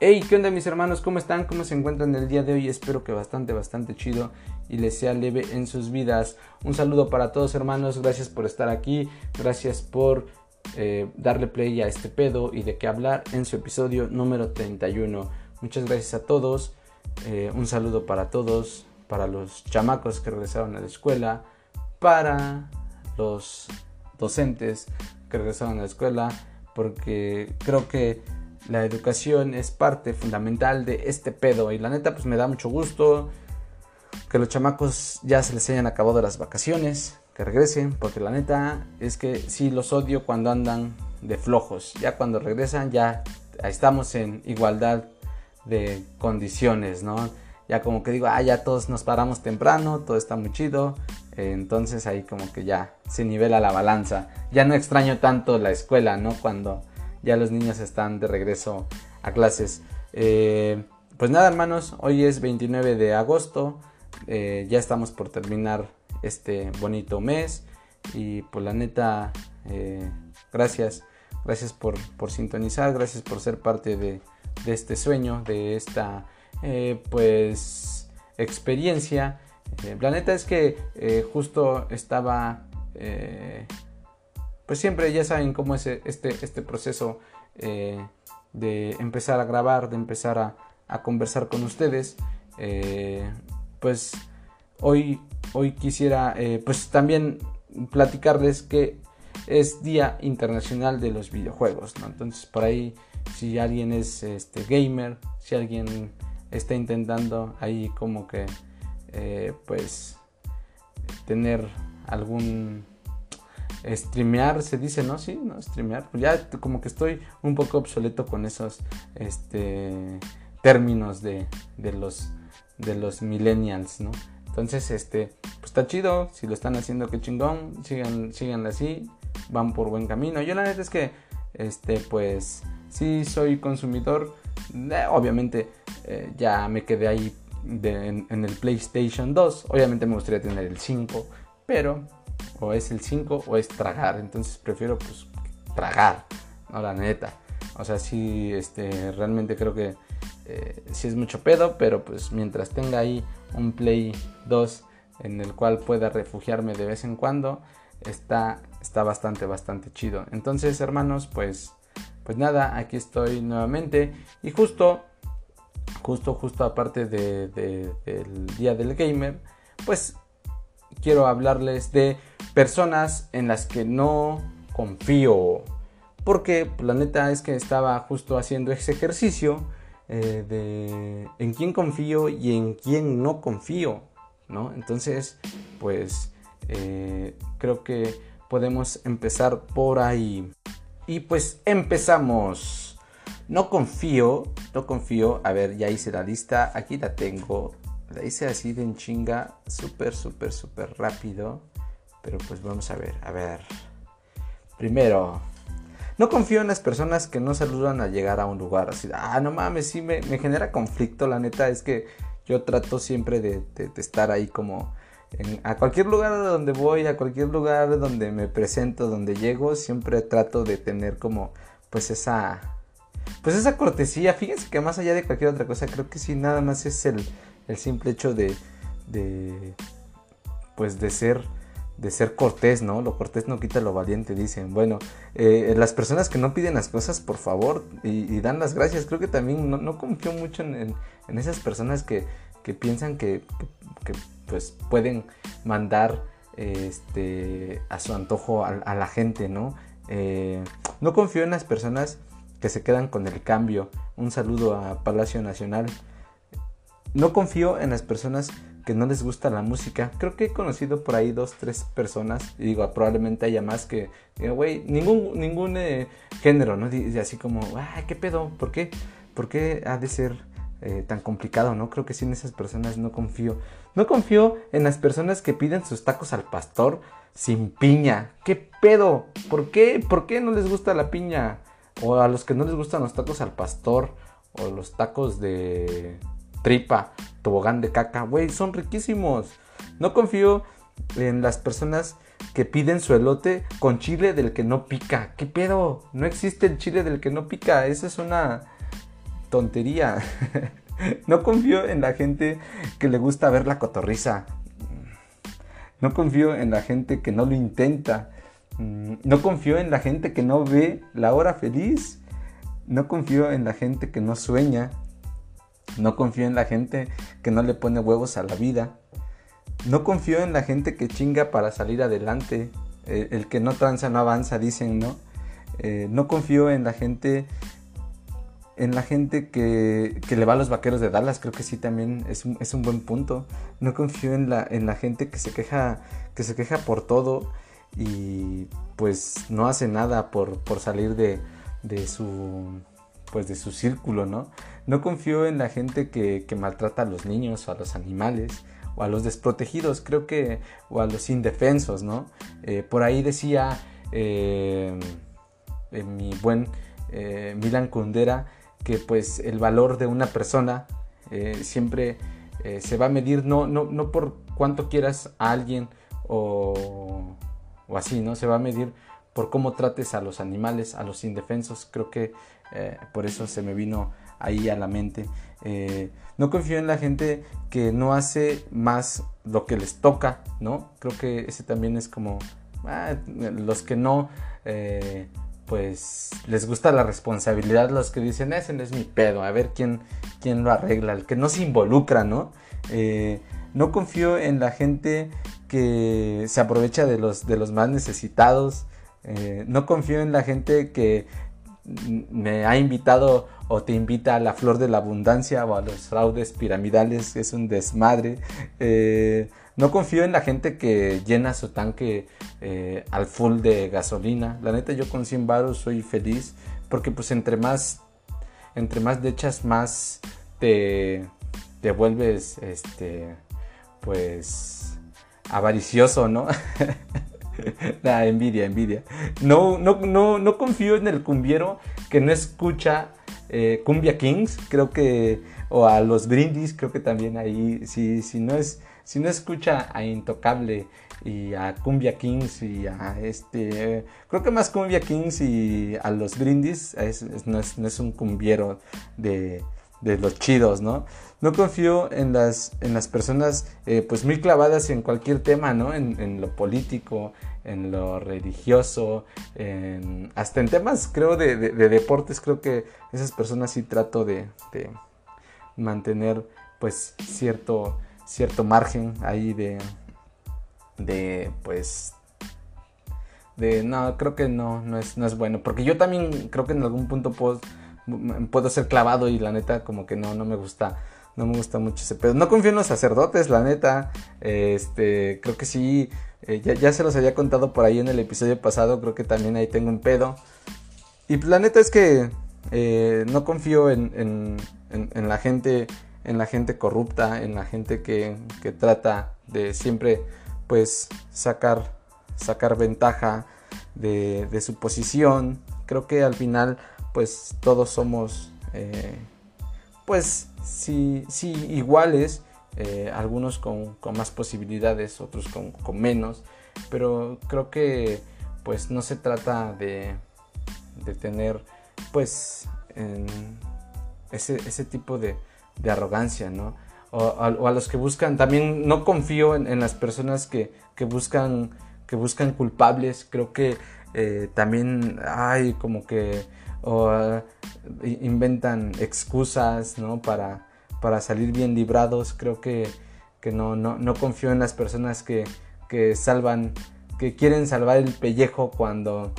Hey, ¿qué onda mis hermanos? ¿Cómo están? ¿Cómo se encuentran el día de hoy? Espero que bastante, bastante chido y les sea leve en sus vidas. Un saludo para todos hermanos, gracias por estar aquí, gracias por eh, darle play a este pedo y de qué hablar en su episodio número 31. Muchas gracias a todos, eh, un saludo para todos, para los chamacos que regresaron a la escuela, para los docentes que regresaron a la escuela, porque creo que la educación es parte fundamental de este pedo y la neta pues me da mucho gusto que los chamacos ya se les hayan acabado las vacaciones, que regresen, porque la neta es que sí los odio cuando andan de flojos, ya cuando regresan ya estamos en igualdad de condiciones, ¿no? Ya como que digo, ah, ya todos nos paramos temprano, todo está muy chido, entonces ahí como que ya se nivela la balanza, ya no extraño tanto la escuela, ¿no? Cuando ya los niños están de regreso a clases. Eh, pues nada, hermanos, hoy es 29 de agosto. Eh, ya estamos por terminar este bonito mes. Y pues la neta, eh, gracias. Gracias por, sintonizar, gracias por ser parte de, este sueño, de esta pues experiencia. la neta es que justo estaba pues siempre ya saben cómo es este, este proceso eh, de empezar a grabar, de empezar a, conversar con ustedes. Eh, pues hoy, hoy quisiera eh, pues también platicarles que es Día Internacional de los Videojuegos. Entonces por ahí si alguien es este, gamer, si alguien está intentando ahí como que pues tener algún streamear, se dice, ¿no? Sí, ¿no? Streamear. Pues ya como que estoy un poco obsoleto con esos este, términos de, de, los, de los millennials, ¿no? Entonces, este, pues está chido, si lo están haciendo, qué chingón, sigan, así, van por buen camino. Yo la neta es que, este, pues, sí soy consumidor, eh, obviamente eh, ya me quedé ahí en, en, el PlayStation 2, obviamente me gustaría tener el 5, pero o es el 5 o es tragar. Entonces prefiero pues tragar, no la neta. O sea, sí, este, realmente creo que eh, sí es mucho pedo, pero pues mientras tenga ahí un Play 2 en el cual pueda refugiarme de vez en cuando, está, está bastante, bastante chido. Entonces, hermanos, pues, pues nada, aquí estoy nuevamente. Y justo, justo, justo aparte de, del Día del Gamer, pues quiero hablarles de personas en las que no confío. Porque la neta es que estaba justo haciendo ese ejercicio eh, de en quién confío y en quién no confío. ¿no? Entonces, pues eh, creo que podemos empezar por ahí. Y pues empezamos. No confío, no confío. A ver, ya hice la lista. Aquí la tengo. La hice así de en chinga, súper, súper, súper rápido. Pero pues vamos a ver, a ver. Primero, no confío en las personas que no saludan al llegar a un lugar. Así, ah, no mames, sí me, genera conflicto. La neta es que yo trato siempre de, estar ahí como... a cualquier lugar donde voy, a cualquier lugar donde me presento, donde llego, siempre trato de tener como pues esa pues esa cortesía. Fíjense que más allá de cualquier otra cosa, creo que sí, nada más es el, el simple hecho de, de pues de ser de ser cortés, ¿no? Lo cortés no quita lo valiente, dicen. Bueno, eh, las personas que no piden las cosas, por favor, y, dan las gracias. Creo que también no, confío mucho en, esas personas que, piensan que, pues pueden mandar este, a su antojo a, la gente, ¿no? Eh, no confío en las personas que se quedan con el cambio. Un saludo a Palacio Nacional. No confío en las personas que no les gusta la música. Creo que he conocido por ahí dos, tres personas. Y digo, probablemente haya más que, güey, ningún, ningún eh, género, ¿no? Y así como, ay, ¿qué pedo? ¿Por qué? ¿Por qué ha de ser eh, tan complicado, no? Creo que sí en esas personas no confío. No confío en las personas que piden sus tacos al pastor sin piña. ¿Qué pedo? ¿Por qué? ¿Por qué no les gusta la piña? O a los que no les gustan los tacos al pastor o los tacos de tripa, tobogán de caca, güey, son riquísimos. No confío en las personas que piden su elote con chile del que no pica. ¿Qué pedo? No existe el chile del que no pica. Esa es una tontería. no confío en la gente que le gusta ver la cotorriza. No confío en la gente que no lo intenta. Mm, no confío en la gente que no ve la hora feliz. No confío en la gente que no sueña. No confío en la gente que no le pone huevos a la vida. No confío en la gente que chinga para salir adelante. Eh, el que no tranza no avanza, dicen, ¿no? Eh, no confío en la gente en la gente que, le va a los vaqueros de Dallas, creo que sí también es un, es un buen punto. No confío en la, en la gente que se queja, que se queja por todo y pues no hace nada por, por salir de, de, su pues de su círculo, ¿no? No confío en la gente que, maltrata a los niños o a los animales o a los desprotegidos, creo que, o a los indefensos, ¿no? Eh, por ahí decía eh, mi buen eh, Milan Kundera que pues el valor de una persona siempre se va a medir no, no, no por cuánto quieras a alguien o o así, ¿no? Se va a medir por cómo trates a los animales, a los indefensos. Creo que eh, por eso se me vino ahí a la mente. Eh, no confío en la gente que no hace más lo que les toca, ¿no? Creo que ese también es como ah, los que no, eh, pues les gusta la responsabilidad, los que dicen, ese no es mi pedo, a ver quién, quién lo arregla, el que no se involucra, ¿no? no confío en la gente que se aprovecha de los, de los más necesitados. Eh, no confío en la gente que me ha invitado o te invita a la flor de la abundancia o a los fraudes piramidales, es un desmadre. Eh, no confío en la gente que llena su tanque eh, al full de gasolina. La neta, yo con 100 baros soy feliz porque pues entre más, entre más de echas, más te, te vuelves, este, pues avaricioso, ¿no? La envidia, envidia. No, no, no, no confío en el cumbiero que no escucha eh, Cumbia Kings, creo que, o a los brindis, creo que también ahí, si, no, es, si no escucha a Intocable y a Cumbia Kings y a este, creo que más Cumbia Kings y a los brindis, no, es, no es un cumbiero de, de los chidos, ¿no? No confío en las, en las personas eh, pues muy clavadas en cualquier tema, ¿no? En, lo político, en lo religioso, hasta en temas creo de, deportes, creo que esas personas sí trato de, mantener pues cierto, cierto margen ahí de, de pues de no, creo que no, no es, no es bueno, porque yo también creo que en algún punto puedo puedo ser clavado y la neta como que no, no me gusta. No me gusta mucho ese pedo. No confío en los sacerdotes, la neta. Este, creo que sí. Eh, ya, se los había contado por ahí en el episodio pasado. Creo que también ahí tengo un pedo. Y la neta es que eh, no confío en, en, la gente. En la gente corrupta. En la gente que, que trata de siempre. Pues sacar. Sacar ventaja de, de su posición. Creo que al final pues todos somos, eh, pues sí, sí iguales, eh, algunos con, más posibilidades, otros con, menos, pero creo que pues no se trata de, de tener pues ese, ese, tipo de, de arrogancia, ¿no? O a, los que buscan, también no confío en, las personas que, que, buscan, que buscan culpables, creo que eh, también hay como que o eh, inventan excusas ¿no? para, para salir bien librados. Creo que, que no, no, no, confío en las personas que, que, salvan, que quieren salvar el pellejo cuando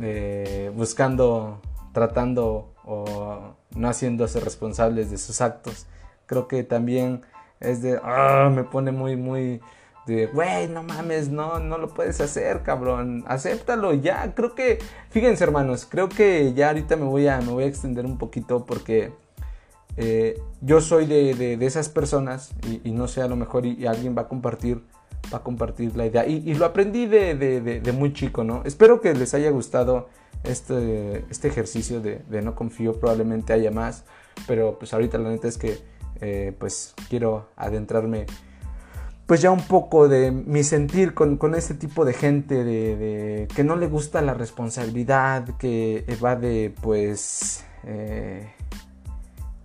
eh, buscando, tratando o no haciéndose responsables de sus actos. Creo que también es de, ah, me pone muy, muy, de, güey, no mames, no, no lo puedes hacer, cabrón, acéptalo ya. Creo que, fíjense hermanos, creo que ya ahorita me voy a, me voy a extender un poquito porque eh, yo soy de, de, esas personas y, no sé, a lo mejor y, alguien va a compartir, va a compartir la idea. Y, lo aprendí de, de, muy chico, ¿no? Espero que les haya gustado este, este ejercicio de, no confío, probablemente haya más, pero pues ahorita la neta es que eh, pues quiero adentrarme pues ya un poco de mi sentir con, con este tipo de gente de, que no le gusta la responsabilidad, que evade pues eh,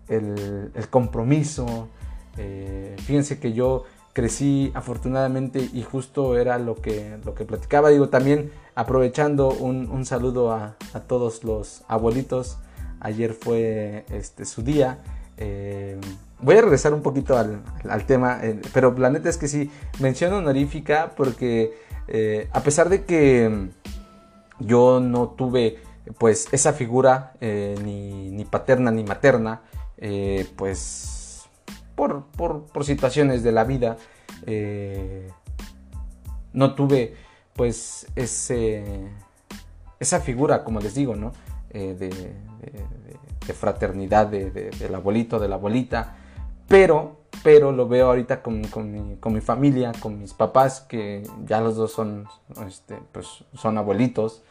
el, compromiso. Eh, fíjense que yo crecí afortunadamente y justo era lo que, lo que platicaba. Digo, también aprovechando un, saludo a, todos los abuelitos. Ayer fue este, su día. Eh, voy a regresar un poquito al, tema, eh, pero la neta es que sí, menciono honorífica porque a pesar de que yo no tuve pues esa figura ni, ni, paterna ni materna, pues por, por, situaciones de la vida, eh, no tuve pues ese, esa figura, como les digo, ¿no? Eh, de, fraternidad del abuelito, de la abuelita, pero, pero lo veo ahorita con, mi, familia, con mis papás, que ya los dos son, este, pues, son abuelitos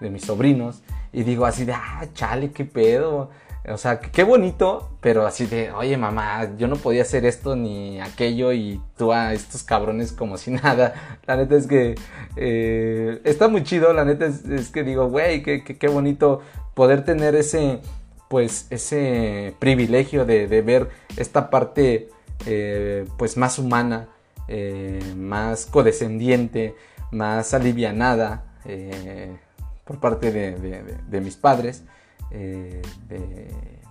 de mis sobrinos, y digo así de, ah, chale, qué pedo, o sea, qué bonito, pero así de, oye mamá, yo no podía hacer esto ni aquello y tú a estos cabrones como si nada. La neta es que eh, está muy chido, la neta es, que digo, güey, qué, qué, bonito poder tener ese, pues, ese privilegio de, ver esta parte, eh, pues, más humana, eh, más codescendiente, más alivianada por parte de mis padres. Eh,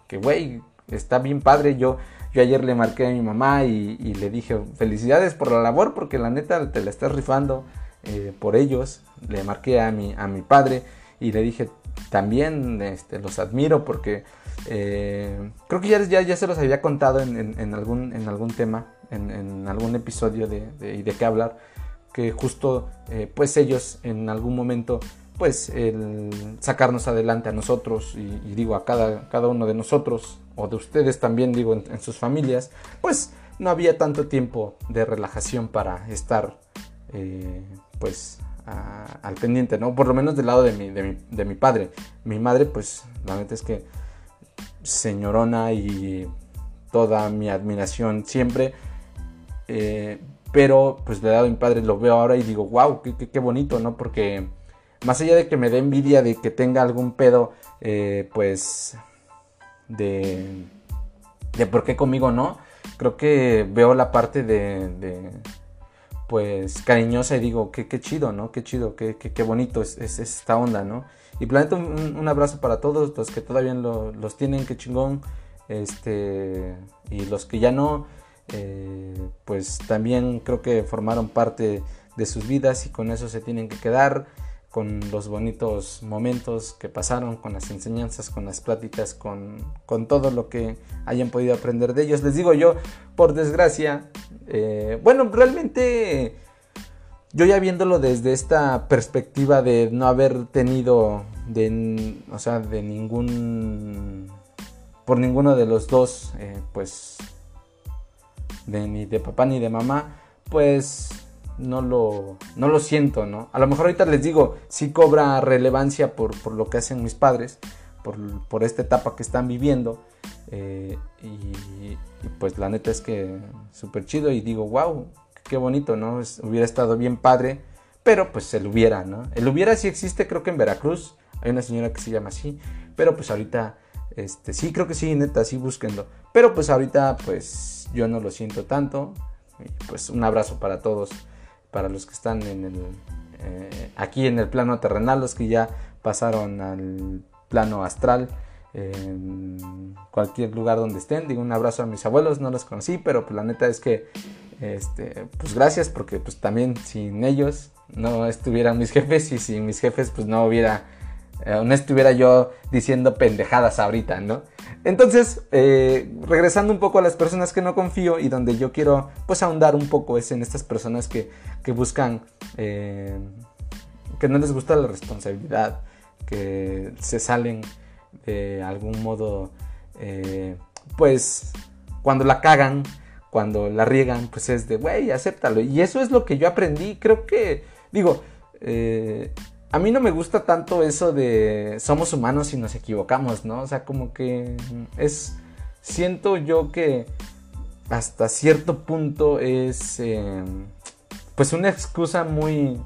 que, güey, está bien padre. Yo, yo ayer le marqué a mi mamá y, le dije, felicidades por la labor, porque la neta te la estás rifando eh, por ellos. Le marqué a mi, a mi padre y le dije, también este, los admiro porque eh, creo que ya, se los había contado en, algún, en algún tema, en, algún episodio de, de, qué hablar, que justo pues ellos en algún momento pues el sacarnos adelante a nosotros y, digo a cada, cada, uno de nosotros o de ustedes también digo en, sus familias pues no había tanto tiempo de relajación para estar eh, pues al pendiente no por lo menos del lado de mi, de mi, padre. Mi madre pues la verdad es que señorona y toda mi admiración siempre eh, pero pues del lado de mi padre lo veo ahora y digo wow qué, qué bonito no porque más allá de que me dé envidia de que tenga algún pedo, eh, pues, de, de por qué conmigo no, creo que veo la parte de, pues, cariñosa y digo, qué, qué chido, ¿no? Qué chido, qué, qué, bonito es, esta onda, ¿no? Y planeta un, abrazo para todos los que todavía los tienen, qué chingón, este, y los que ya no, eh, pues también creo que formaron parte de sus vidas y con eso se tienen que quedar con los bonitos momentos que pasaron, con las enseñanzas, con las pláticas, con, todo lo que hayan podido aprender de ellos. Les digo yo, por desgracia, eh, bueno, realmente yo ya viéndolo desde esta perspectiva de no haber tenido, de, o sea, de ningún, por ninguno de los dos, eh, pues, de, ni de papá ni de mamá, pues no lo, no lo siento, ¿no? A lo mejor ahorita les digo, sí cobra relevancia por, lo que hacen mis padres, por, esta etapa que están viviendo. Eh, y, pues la neta es que súper chido y digo, wow, qué bonito, ¿no? hubiera estado bien padre, pero pues el hubiera, ¿no? El hubiera sí existe, creo que en Veracruz, hay una señora que se llama así, pero pues ahorita, este, sí, creo que sí, neta, sí, búsquenlo. Pero pues ahorita, pues yo no lo siento tanto. pues un abrazo para todos para los que están en el, eh, aquí en el plano terrenal, los que ya pasaron al plano astral, en cualquier lugar donde estén. Digo un abrazo a mis abuelos, no los conocí, pero pues la neta es que, este, pues gracias, porque pues también sin ellos no estuvieran mis jefes y sin mis jefes pues no hubiera, eh, no estuviera yo diciendo pendejadas ahorita, ¿no? Entonces, eh, regresando un poco a las personas que no confío y donde yo quiero pues ahondar un poco es en estas personas que, buscan, eh, que no les gusta la responsabilidad, que se salen de algún modo, eh, pues cuando la cagan, cuando la riegan, pues es de, güey, acéptalo. Y eso es lo que yo aprendí, creo que, digo, a mí no me gusta tanto eso de somos humanos y nos equivocamos, ¿no? O sea, como que es, siento yo que hasta cierto punto es, em, pues una excusa muy,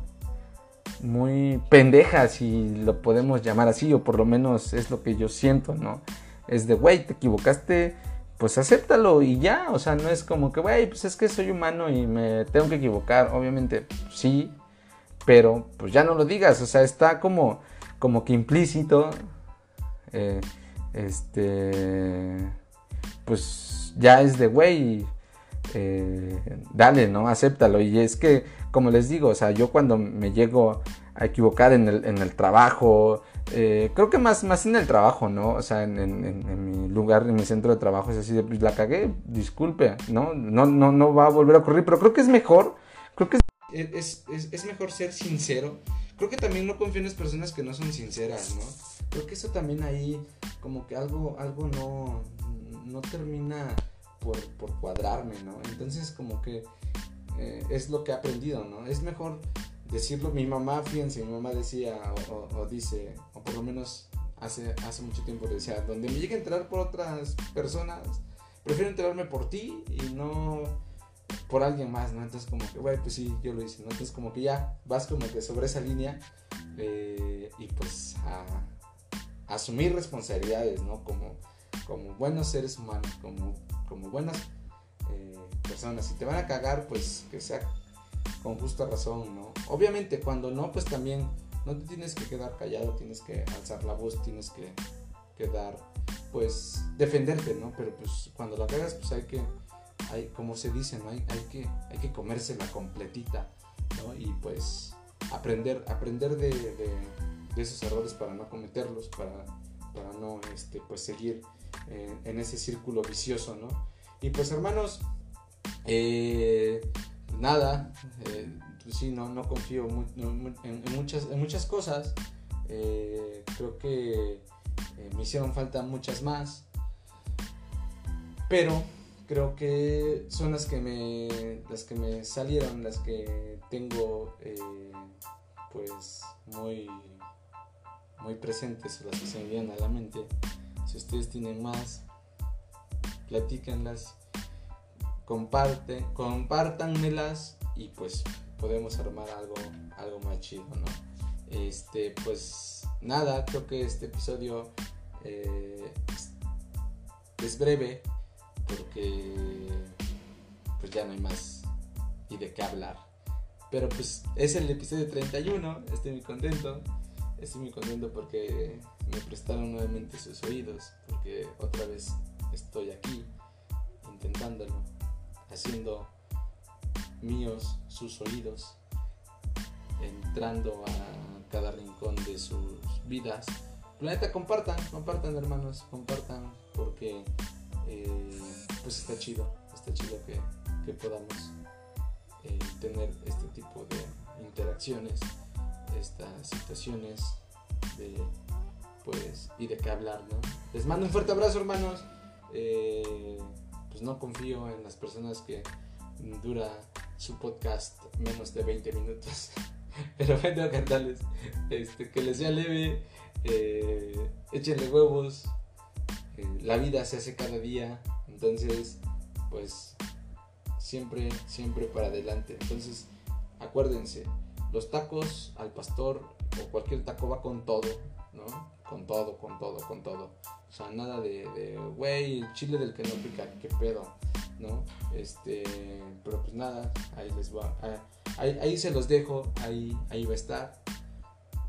muy pendeja, si lo podemos llamar así, o por lo menos es lo que yo siento, ¿no? Es de, güey, te equivocaste, pues acéptalo y ya, o sea, no es como que, güey, pues es que soy humano y me tengo que equivocar, obviamente, sí, pero pues ya no lo digas, o sea, está como, como que implícito, eh, este, pues ya es de, güey, eh, dale, ¿no? Acéptalo. Y es que, como les digo, o sea, yo cuando me llego a equivocar en el, en el trabajo, eh, creo que más, más en el trabajo, ¿no? O sea, en, mi lugar, en mi centro de trabajo es así de, pues la cagué, disculpe, ¿no? No, no, no va a volver a ocurrir, pero creo que es mejor, creo que es, es, mejor ser sincero. Creo que también no confío en las personas que no son sinceras, ¿no? Creo que eso también ahí, como que algo, algo no, no termina por, por cuadrarme, ¿no? Entonces, como que eh, es lo que he aprendido, ¿no? Es mejor decirlo. Mi mamá, fíjense, mi mamá decía o, dice, o por lo menos hace, hace mucho tiempo decía, donde me llegue a enterar por otras personas, prefiero enterarme por ti y no por alguien más, ¿no? Entonces como que, güey, pues sí, yo lo hice, ¿no? Entonces como que ya vas como que sobre esa línea eh, y pues a, asumir responsabilidades, ¿no? Como, como buenos seres humanos, como, como buenas eh, personas. Si te van a cagar, pues que sea con justa razón, ¿no? Obviamente cuando no, pues también no te tienes que quedar callado, tienes que alzar la voz, tienes que, quedar, pues, defenderte, ¿no? Pero pues cuando la cagas, pues hay que, hay, como se dice. Hay, hay, que, hay que comérsela completita, ¿no? Y pues aprender, aprender de, esos errores para no cometerlos, para, para no, este, pues, seguir en ese círculo vicioso, ¿no? Y pues hermanos, eh, nada, eh, pues sí, no, no confío en, muchas, en muchas cosas. Eh, creo que eh, me hicieron falta muchas más. Pero creo que son las que me, las que me salieron, las que tengo pues muy, muy presentes, las que se me vienen a la mente. Si ustedes tienen más, platíquenlas comparte, compártanmelas y pues podemos armar algo, algo más chido, ¿no? Este, pues nada, creo que este episodio eh, es breve porque pues ya no hay más y de qué hablar. Pero pues es el episodio 31, estoy muy contento. Estoy muy contento porque me prestaron nuevamente sus oídos, porque otra vez estoy aquí intentándolo haciendo míos sus oídos, entrando a cada rincón de sus vidas. Planeta, compartan, compartan hermanos, compartan porque eh, pues está chido, está chido que, podamos eh, tener este tipo de interacciones, estas situaciones de pues y de qué hablar, ¿no? Les mando un fuerte abrazo hermanos. Eh, pues no confío en las personas que dura su podcast menos de 20 minutos. Pero bueno, carnales, este, que les sea leve, eh, échenle huevos, la vida se hace cada día, entonces, pues, siempre, siempre para adelante. Entonces, acuérdense, los tacos al pastor o cualquier taco va con todo, ¿no? Con todo, con todo, con todo. O sea, nada de, güey, chile del que no pica, qué pedo, ¿no? Este, pero pues nada, ahí les va. Ah, ahí, se los dejo, ahí, ahí va a estar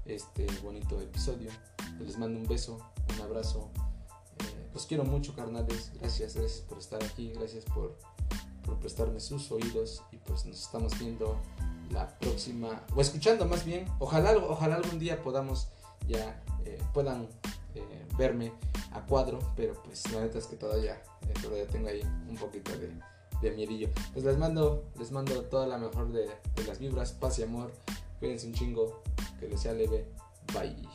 este bonito episodio. Les mando un beso, un abrazo. Los quiero mucho, carnales. Gracias, gracias por estar aquí, gracias por, por prestarme sus oídos. Y pues nos estamos viendo la próxima, o escuchando más bien. Ojalá, ojalá algún día podamos ya, eh, puedan eh, verme a cuadro, pero pues la neta es que todavía, eh, todavía tengo ahí un poquito de, de miedillo. Pues les mando, les mando toda la mejor de, de las vibras, paz y amor. Cuídense un chingo, que les sea leve. Bye.